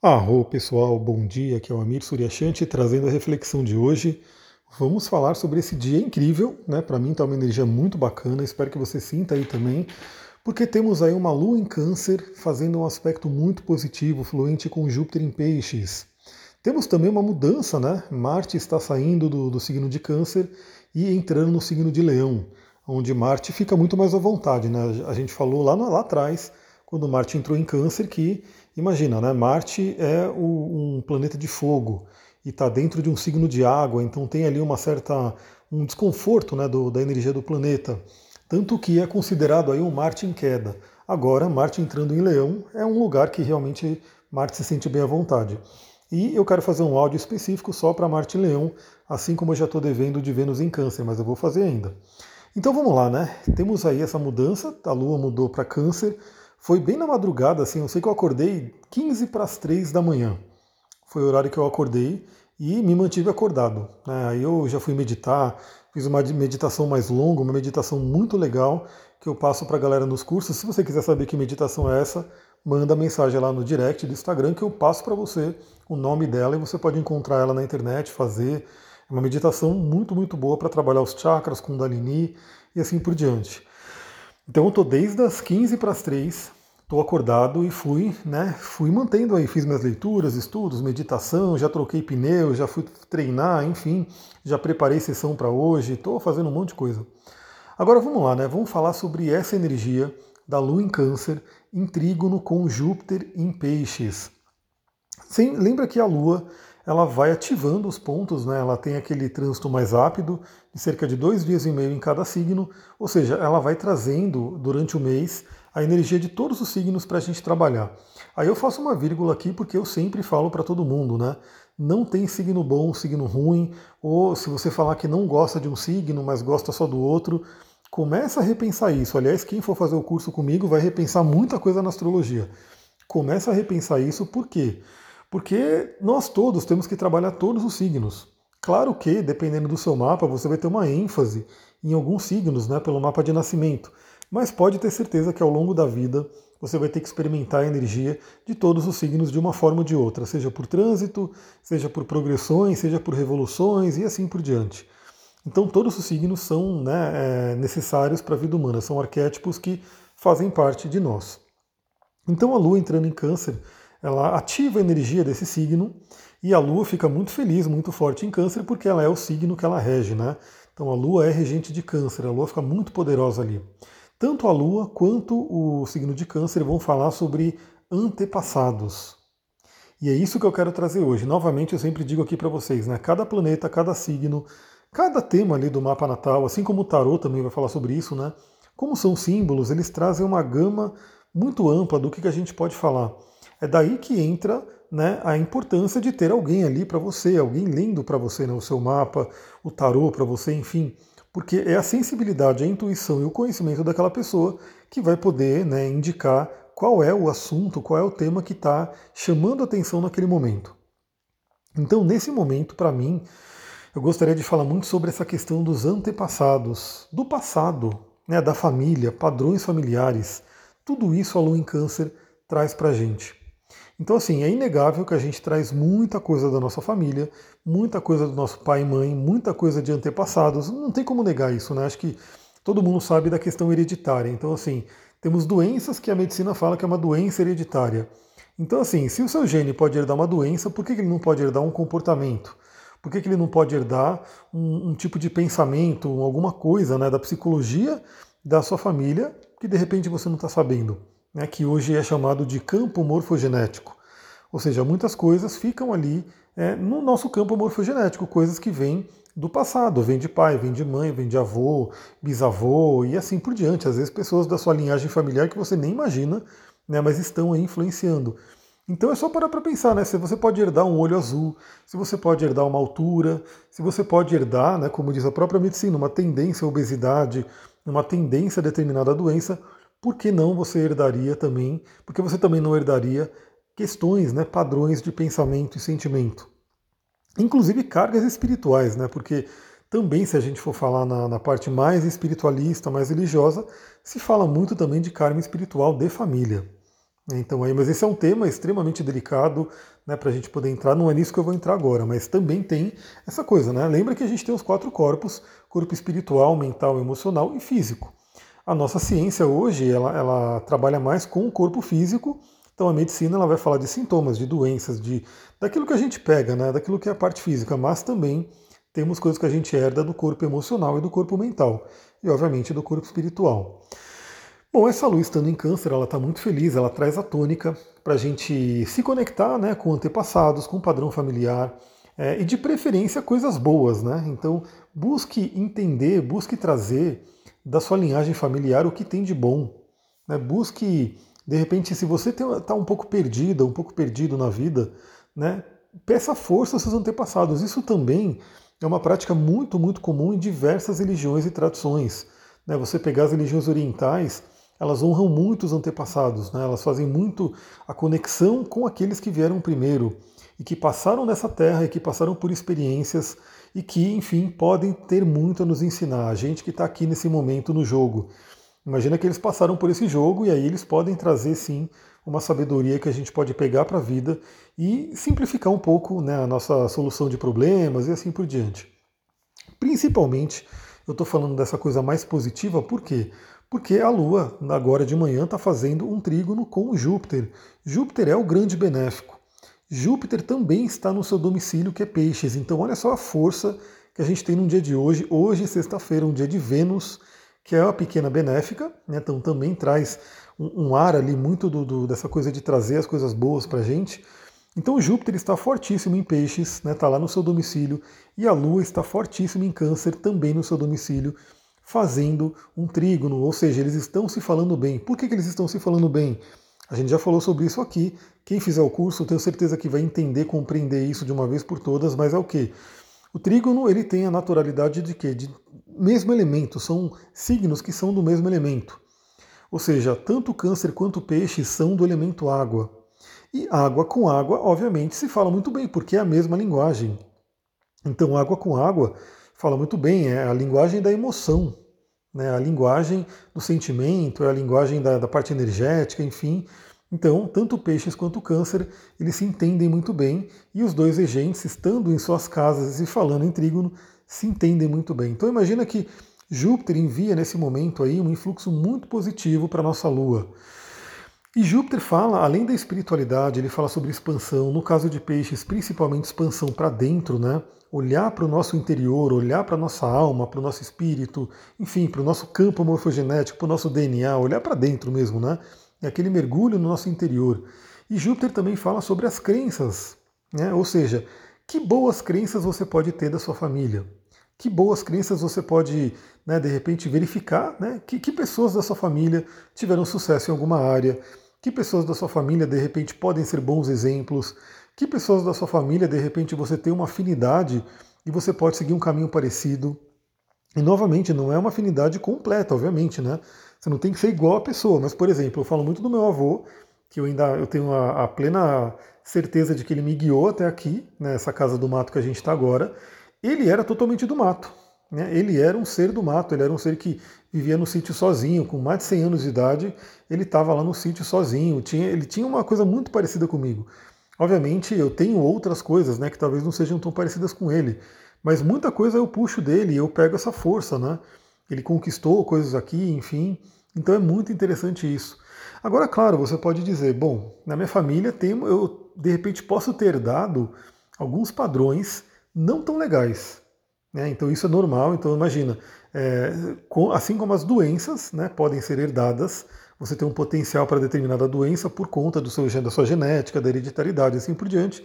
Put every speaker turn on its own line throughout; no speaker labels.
Arro pessoal, bom dia, aqui é o Amir Suryashanti trazendo a reflexão de hoje. Vamos falar sobre esse dia incrível, né? Para mim tá uma energia muito bacana, espero que você sinta aí também, porque temos aí uma lua em câncer fazendo um aspecto muito positivo, fluente com Júpiter em peixes. Temos também uma mudança, né? Marte está saindo do, do signo de câncer e entrando no signo de leão, onde Marte fica muito mais à vontade, né? A gente falou lá, lá atrás, quando Marte entrou em câncer, que Imagina, né? Marte é o, um planeta de fogo e está dentro de um signo de água, então tem ali uma certa um desconforto né, do, da energia do planeta. Tanto que é considerado aí um Marte em queda. Agora, Marte entrando em Leão é um lugar que realmente Marte se sente bem à vontade. E eu quero fazer um áudio específico só para Marte em Leão, assim como eu já estou devendo de Vênus em Câncer, mas eu vou fazer ainda. Então vamos lá, né? Temos aí essa mudança, a Lua mudou para Câncer, foi bem na madrugada, assim, eu sei que eu acordei 15 para as 3 da manhã. Foi o horário que eu acordei e me mantive acordado. Né? Aí eu já fui meditar, fiz uma meditação mais longa, uma meditação muito legal que eu passo para a galera nos cursos. Se você quiser saber que meditação é essa, manda mensagem lá no direct do Instagram que eu passo para você o nome dela e você pode encontrar ela na internet, fazer. É uma meditação muito, muito boa para trabalhar os chakras, Kundalini e assim por diante. Então eu estou desde as 15 para as 3, estou acordado e fui, né? Fui mantendo aí, fiz minhas leituras, estudos, meditação, já troquei pneu, já fui treinar, enfim, já preparei sessão para hoje, estou fazendo um monte de coisa. Agora vamos lá, né? Vamos falar sobre essa energia da Lua em Câncer em trígono com Júpiter em Peixes. Sim, lembra que a Lua ela vai ativando os pontos, né? ela tem aquele trânsito mais rápido, de cerca de dois dias e meio em cada signo, ou seja, ela vai trazendo durante o mês a energia de todos os signos para a gente trabalhar. Aí eu faço uma vírgula aqui porque eu sempre falo para todo mundo, né? Não tem signo bom, signo ruim, ou se você falar que não gosta de um signo, mas gosta só do outro, começa a repensar isso. Aliás, quem for fazer o curso comigo vai repensar muita coisa na astrologia. Começa a repensar isso, por quê? Porque nós todos temos que trabalhar todos os signos. Claro que, dependendo do seu mapa, você vai ter uma ênfase em alguns signos, né, pelo mapa de nascimento. Mas pode ter certeza que ao longo da vida você vai ter que experimentar a energia de todos os signos de uma forma ou de outra, seja por trânsito, seja por progressões, seja por revoluções e assim por diante. Então todos os signos são né, é, necessários para a vida humana, são arquétipos que fazem parte de nós. Então a Lua entrando em câncer ela ativa a energia desse signo e a Lua fica muito feliz, muito forte em Câncer, porque ela é o signo que ela rege, né? Então a Lua é regente de Câncer, a Lua fica muito poderosa ali. Tanto a Lua quanto o signo de Câncer vão falar sobre antepassados. E é isso que eu quero trazer hoje. Novamente, eu sempre digo aqui para vocês, né? Cada planeta, cada signo, cada tema ali do mapa natal, assim como o tarot também vai falar sobre isso, né? Como são símbolos, eles trazem uma gama muito ampla do que a gente pode falar. É daí que entra né, a importância de ter alguém ali para você, alguém lendo para você né, o seu mapa, o tarô para você, enfim. Porque é a sensibilidade, a intuição e o conhecimento daquela pessoa que vai poder né, indicar qual é o assunto, qual é o tema que está chamando atenção naquele momento. Então, nesse momento, para mim, eu gostaria de falar muito sobre essa questão dos antepassados, do passado, né, da família, padrões familiares. Tudo isso a Lua em Câncer traz para a gente. Então, assim, é inegável que a gente traz muita coisa da nossa família, muita coisa do nosso pai e mãe, muita coisa de antepassados. Não tem como negar isso, né? Acho que todo mundo sabe da questão hereditária. Então, assim, temos doenças que a medicina fala que é uma doença hereditária. Então, assim, se o seu gene pode herdar uma doença, por que ele não pode herdar um comportamento? Por que ele não pode herdar um, um tipo de pensamento, alguma coisa né, da psicologia da sua família que de repente você não está sabendo? Né, que hoje é chamado de campo morfogenético. Ou seja, muitas coisas ficam ali é, no nosso campo morfogenético, coisas que vêm do passado, vem de pai, vem de mãe, vem de avô, bisavô e assim por diante. Às vezes pessoas da sua linhagem familiar que você nem imagina, né, mas estão aí influenciando. Então é só parar para pensar, né? Se você pode herdar um olho azul, se você pode herdar uma altura, se você pode herdar, né, como diz a própria medicina, uma tendência à obesidade, uma tendência a determinada doença, por que não você herdaria também, porque você também não herdaria questões, né, padrões de pensamento e sentimento. Inclusive cargas espirituais, né, porque também, se a gente for falar na, na parte mais espiritualista, mais religiosa, se fala muito também de karma espiritual de família. Então aí, mas esse é um tema extremamente delicado, né, para a gente poder entrar. Não é nisso que eu vou entrar agora, mas também tem essa coisa, né? Lembra que a gente tem os quatro corpos: corpo espiritual, mental, emocional e físico. A nossa ciência hoje, ela, ela trabalha mais com o corpo físico. Então a medicina ela vai falar de sintomas, de doenças, de daquilo que a gente pega, né, daquilo que é a parte física, mas também temos coisas que a gente herda do corpo emocional e do corpo mental, e obviamente do corpo espiritual. Bom, essa lua estando em câncer, ela está muito feliz, ela traz a tônica para a gente se conectar né, com antepassados, com o padrão familiar, é, e de preferência coisas boas, né? Então busque entender, busque trazer da sua linhagem familiar o que tem de bom. Né? Busque, de repente, se você está um pouco perdida, um pouco perdido na vida, né? peça força aos seus antepassados. Isso também é uma prática muito, muito comum em diversas religiões e tradições. Né? Você pegar as religiões orientais, elas honram muito os antepassados, né? elas fazem muito a conexão com aqueles que vieram primeiro e que passaram nessa terra e que passaram por experiências e que, enfim, podem ter muito a nos ensinar. A gente que está aqui nesse momento no jogo. Imagina que eles passaram por esse jogo e aí eles podem trazer, sim, uma sabedoria que a gente pode pegar para a vida e simplificar um pouco né, a nossa solução de problemas e assim por diante. Principalmente, eu estou falando dessa coisa mais positiva, por quê? Porque a Lua, agora de manhã, está fazendo um trígono com Júpiter. Júpiter é o grande benéfico. Júpiter também está no seu domicílio, que é Peixes. Então, olha só a força que a gente tem no dia de hoje. Hoje, sexta-feira, um dia de Vênus, que é uma pequena benéfica, né? então também traz um, um ar ali muito do, do, dessa coisa de trazer as coisas boas para a gente. Então, Júpiter está fortíssimo em Peixes, está né? Tá lá no seu domicílio, e a Lua está fortíssima em Câncer, também no seu domicílio fazendo um trígono, ou seja, eles estão se falando bem. Por que, que eles estão se falando bem? A gente já falou sobre isso aqui. Quem fizer o curso, tenho certeza que vai entender, compreender isso de uma vez por todas, mas é o que? O trígono ele tem a naturalidade de quê? De mesmo elemento, são signos que são do mesmo elemento. Ou seja, tanto câncer quanto peixe são do elemento água. E água com água, obviamente, se fala muito bem, porque é a mesma linguagem. Então, água com água fala muito bem, é a linguagem da emoção, né? a linguagem do sentimento, é a linguagem da, da parte energética, enfim. Então, tanto peixes quanto câncer, eles se entendem muito bem e os dois regentes, estando em suas casas e falando em trígono, se entendem muito bem. Então, imagina que Júpiter envia nesse momento aí um influxo muito positivo para a nossa Lua. E Júpiter fala, além da espiritualidade, ele fala sobre expansão, no caso de peixes, principalmente expansão para dentro, né? olhar para o nosso interior, olhar para a nossa alma, para o nosso espírito, enfim, para o nosso campo morfogenético, para o nosso DNA, olhar para dentro mesmo, né? É aquele mergulho no nosso interior. E Júpiter também fala sobre as crenças, né? ou seja, que boas crenças você pode ter da sua família, que boas crenças você pode, né, de repente, verificar né, que, que pessoas da sua família tiveram sucesso em alguma área, que pessoas da sua família, de repente, podem ser bons exemplos, que pessoas da sua família, de repente, você tem uma afinidade e você pode seguir um caminho parecido. E novamente, não é uma afinidade completa, obviamente, né? Você não tem que ser igual a pessoa, mas, por exemplo, eu falo muito do meu avô, que eu ainda eu tenho a, a plena certeza de que ele me guiou até aqui, nessa né, casa do mato que a gente está agora. Ele era totalmente do mato. Né? Ele era um ser do mato, ele era um ser que vivia no sítio sozinho, com mais de 100 anos de idade, ele estava lá no sítio sozinho. Tinha, ele tinha uma coisa muito parecida comigo. Obviamente eu tenho outras coisas, né, que talvez não sejam tão parecidas com ele, mas muita coisa eu puxo dele, eu pego essa força, né? Ele conquistou coisas aqui, enfim. Então é muito interessante isso. Agora, claro, você pode dizer, bom, na minha família tem, eu de repente posso ter dado alguns padrões não tão legais. Né? Então isso é normal. Então imagina, é, assim como as doenças né, podem ser herdadas, você tem um potencial para determinada doença por conta do seu, da sua genética, da hereditariedade e assim por diante.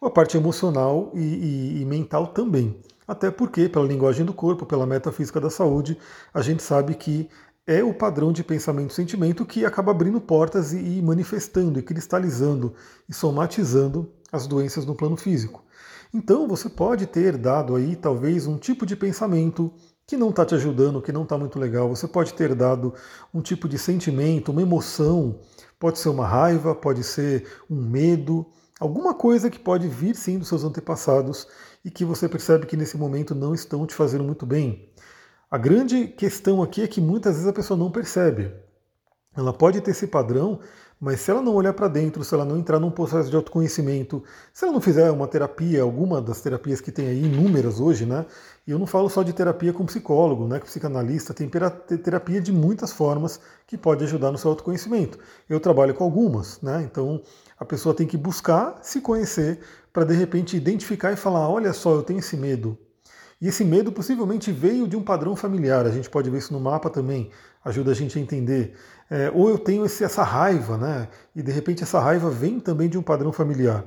A parte emocional e, e, e mental também. Até porque, pela linguagem do corpo, pela metafísica da saúde, a gente sabe que é o padrão de pensamento e sentimento que acaba abrindo portas e, e manifestando, e cristalizando e somatizando as doenças no plano físico. Então você pode ter dado aí talvez um tipo de pensamento, que não está te ajudando, que não está muito legal. Você pode ter dado um tipo de sentimento, uma emoção, pode ser uma raiva, pode ser um medo, alguma coisa que pode vir sim dos seus antepassados e que você percebe que nesse momento não estão te fazendo muito bem. A grande questão aqui é que muitas vezes a pessoa não percebe. Ela pode ter esse padrão, Mas se ela não olhar para dentro, se ela não entrar num processo de autoconhecimento, se ela não fizer uma terapia, alguma das terapias que tem aí, inúmeras hoje, né? E eu não falo só de terapia com psicólogo, né, com psicanalista, tem terapia de muitas formas que pode ajudar no seu autoconhecimento. Eu trabalho com algumas, né? Então a pessoa tem que buscar se conhecer para de repente identificar e falar: olha só, eu tenho esse medo. E esse medo possivelmente veio de um padrão familiar, a gente pode ver isso no mapa também, ajuda a gente a entender. É, ou eu tenho esse, essa raiva, né? E de repente essa raiva vem também de um padrão familiar.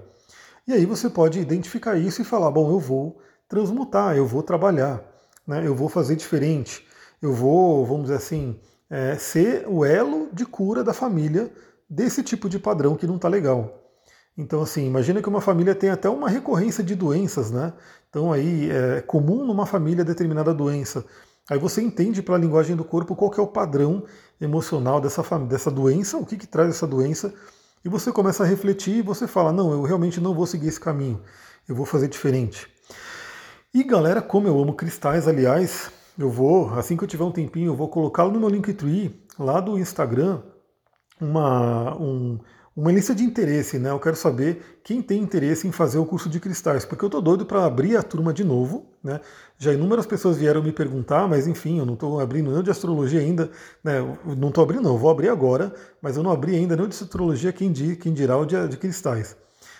E aí você pode identificar isso e falar: bom, eu vou transmutar, eu vou trabalhar, né? eu vou fazer diferente, eu vou, vamos dizer assim, é, ser o elo de cura da família desse tipo de padrão que não está legal. Então, assim, imagina que uma família tem até uma recorrência de doenças, né? Então, aí é comum numa família determinada doença. Aí você entende pela linguagem do corpo qual é o padrão emocional dessa, dessa doença, o que, que traz essa doença, e você começa a refletir e você fala: não, eu realmente não vou seguir esse caminho, eu vou fazer diferente. E galera, como eu amo cristais, aliás, eu vou, assim que eu tiver um tempinho, eu vou colocá-lo no meu Linktree, lá do Instagram, uma, um, uma lista de interesse, né? Eu quero saber quem tem interesse em fazer o curso de cristais, porque eu tô doido para abrir a turma de novo, né? Já inúmeras pessoas vieram me perguntar, mas enfim, eu não estou abrindo nem de astrologia ainda, né? Eu não estou abrindo, não, vou abrir agora, mas eu não abri ainda nem de astrologia, quem, quem dirá o de, de cristais.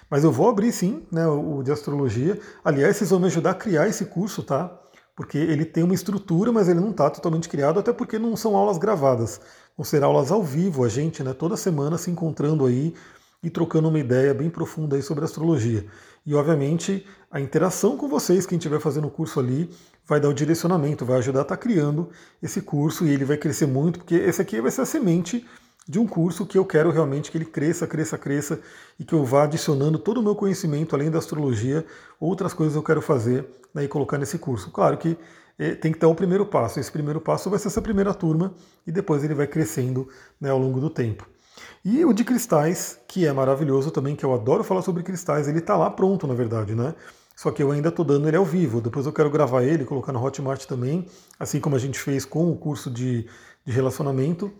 Mas eu vou abrir sim, né, o de astrologia. Aliás, vocês vão me ajudar a criar esse curso, tá? Porque ele tem uma estrutura, mas ele não está totalmente criado, até porque não são aulas gravadas. Vão ser aulas ao vivo, a gente, né, toda semana se encontrando aí e trocando uma ideia bem profunda aí sobre astrologia. E obviamente a interação com vocês, quem estiver fazendo o curso ali, vai dar o direcionamento, vai ajudar a estar tá criando esse curso e ele vai crescer muito, porque esse aqui vai ser a semente de um curso que eu quero realmente que ele cresça, cresça, cresça e que eu vá adicionando todo o meu conhecimento, além da astrologia, outras coisas eu quero fazer né, e colocar nesse curso. Claro que é, tem que ter o um primeiro passo. Esse primeiro passo vai ser essa primeira turma e depois ele vai crescendo né, ao longo do tempo. E o de cristais, que é maravilhoso também, que eu adoro falar sobre cristais, ele está lá pronto, na verdade, né? Só que eu ainda estou dando ele ao vivo. Depois eu quero gravar ele, colocar no Hotmart também, assim como a gente fez com o curso de, de relacionamento.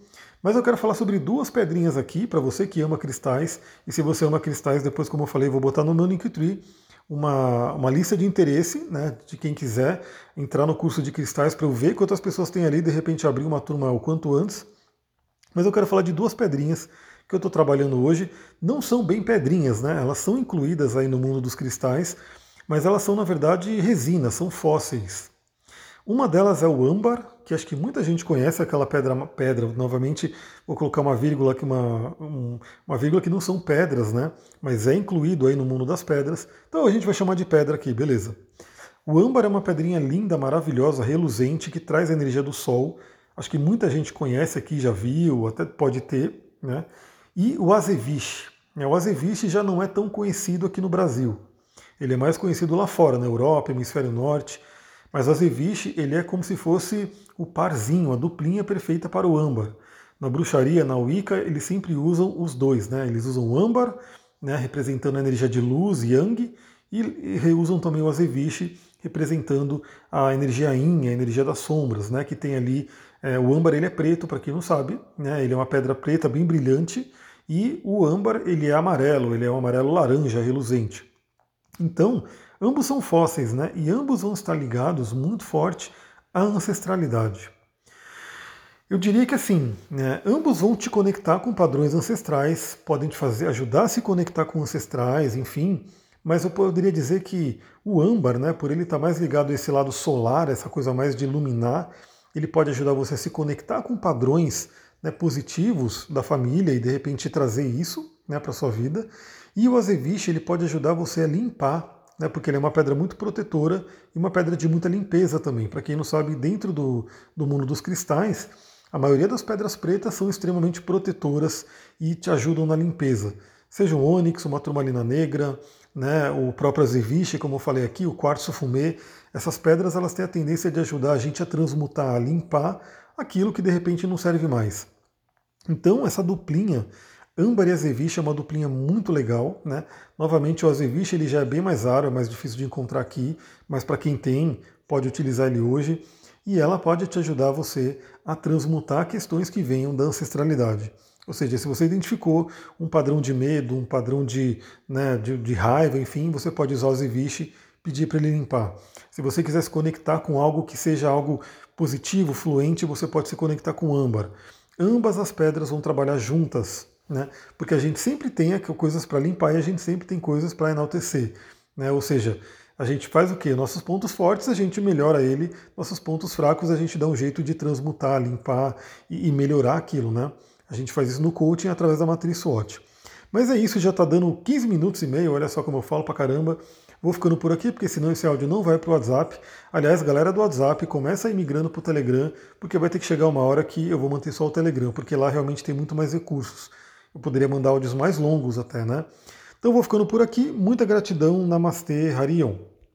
Mas eu quero falar sobre duas pedrinhas aqui, para você que ama cristais. E se você ama cristais, depois, como eu falei, vou botar no meu Linktree uma, uma lista de interesse, né, de quem quiser entrar no curso de cristais para eu ver quantas pessoas tem ali de repente abrir uma turma o quanto antes. Mas eu quero falar de duas pedrinhas que eu estou trabalhando hoje. Não são bem pedrinhas, né? Elas são incluídas aí no mundo dos cristais, mas elas são na verdade resinas, são fósseis. Uma delas é o âmbar, que acho que muita gente conhece, aquela pedra, pedra novamente, vou colocar uma vírgula aqui, uma, um, uma vírgula que não são pedras, né? Mas é incluído aí no mundo das pedras. Então a gente vai chamar de pedra aqui, beleza. O âmbar é uma pedrinha linda, maravilhosa, reluzente, que traz a energia do sol. Acho que muita gente conhece aqui, já viu, até pode ter, né? E o azeviche. Né? O azeviche já não é tão conhecido aqui no Brasil. Ele é mais conhecido lá fora, na Europa, hemisfério norte. Mas o azeviche, ele é como se fosse o parzinho, a duplinha perfeita para o âmbar. Na bruxaria, na Wicca, eles sempre usam os dois, né? Eles usam o âmbar, né, representando a energia de luz, yang, e, reusam também o azeviche, representando a energia yin, a energia das sombras, né, que tem ali, é, o âmbar ele é preto, para quem não sabe, né, ele é uma pedra preta bem brilhante, e o âmbar ele é amarelo, ele é um amarelo laranja reluzente. Então, Ambos são fósseis, né? E ambos vão estar ligados muito forte à ancestralidade. Eu diria que assim, né, ambos vão te conectar com padrões ancestrais, podem te fazer ajudar a se conectar com ancestrais, enfim. Mas eu poderia dizer que o âmbar, né, por ele estar mais ligado a esse lado solar, essa coisa mais de iluminar, ele pode ajudar você a se conectar com padrões né, positivos da família e de repente trazer isso né, para sua vida. E o azeviche ele pode ajudar você a limpar né, porque ele é uma pedra muito protetora e uma pedra de muita limpeza também. Para quem não sabe, dentro do, do mundo dos cristais, a maioria das pedras pretas são extremamente protetoras e te ajudam na limpeza. Seja o ônix, uma turmalina negra, né, o próprio azeviche, como eu falei aqui, o quartzo fumê, essas pedras elas têm a tendência de ajudar a gente a transmutar, a limpar aquilo que de repente não serve mais. Então, essa duplinha âmbar e azeviche é uma duplinha muito legal, né? Novamente o azeviche ele já é bem mais raro, é mais difícil de encontrar aqui, mas para quem tem, pode utilizar ele hoje e ela pode te ajudar você a transmutar questões que venham da ancestralidade. Ou seja, se você identificou um padrão de medo, um padrão de, né, de, de raiva, enfim, você pode usar o Zivish pedir para ele limpar. Se você quiser se conectar com algo que seja algo positivo, fluente, você pode se conectar com âmbar. Ambas as pedras vão trabalhar juntas, né? Porque a gente sempre tem coisas para limpar e a gente sempre tem coisas para enaltecer, né? Ou seja, a gente faz o quê? Nossos pontos fortes a gente melhora ele, nossos pontos fracos a gente dá um jeito de transmutar, limpar e, melhorar aquilo, né? A gente faz isso no coaching através da matriz SWOT. Mas é isso, já está dando 15 minutos e meio, olha só como eu falo para caramba. Vou ficando por aqui, porque senão esse áudio não vai para o WhatsApp. Aliás, galera do WhatsApp, começa a ir migrando para o Telegram, porque vai ter que chegar uma hora que eu vou manter só o Telegram, porque lá realmente tem muito mais recursos. Eu poderia mandar áudios mais longos até, né? Então vou ficando por aqui. Muita gratidão. Namastê, Harion.